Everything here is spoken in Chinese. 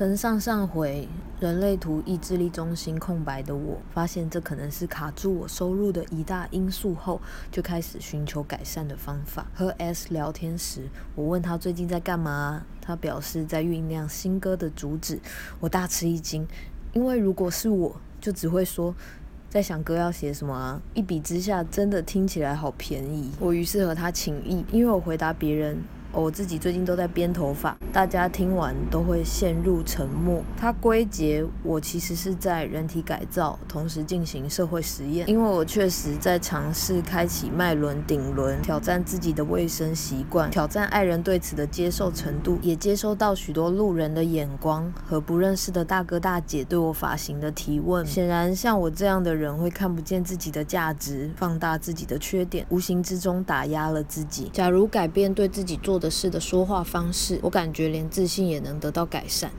曾上上回人类图意志力中心空白的我，发现这可能是卡住我收入的一大因素后，就开始寻求改善的方法。和 S 聊天时，我问他最近在干嘛，他表示在酝酿新歌的主旨。我大吃一惊，因为如果是我，就只会说在想歌要写什么啊。一比之下，真的听起来好便宜。我于是和他请意，因为我回答别人。我自己最近都在编头发，大家听完都会陷入沉默。他归结我其实是在人体改造，同时进行社会实验，因为我确实在尝试开启脉轮顶轮，挑战自己的卫生习惯，挑战爱人对此的接受程度，也接收到许多路人的眼光和不认识的大哥大姐对我发型的提问。显然，像我这样的人会看不见自己的价值，放大自己的缺点，无形之中打压了自己。假如改变对自己做的事的说话方式，我感觉连自信也能得到改善。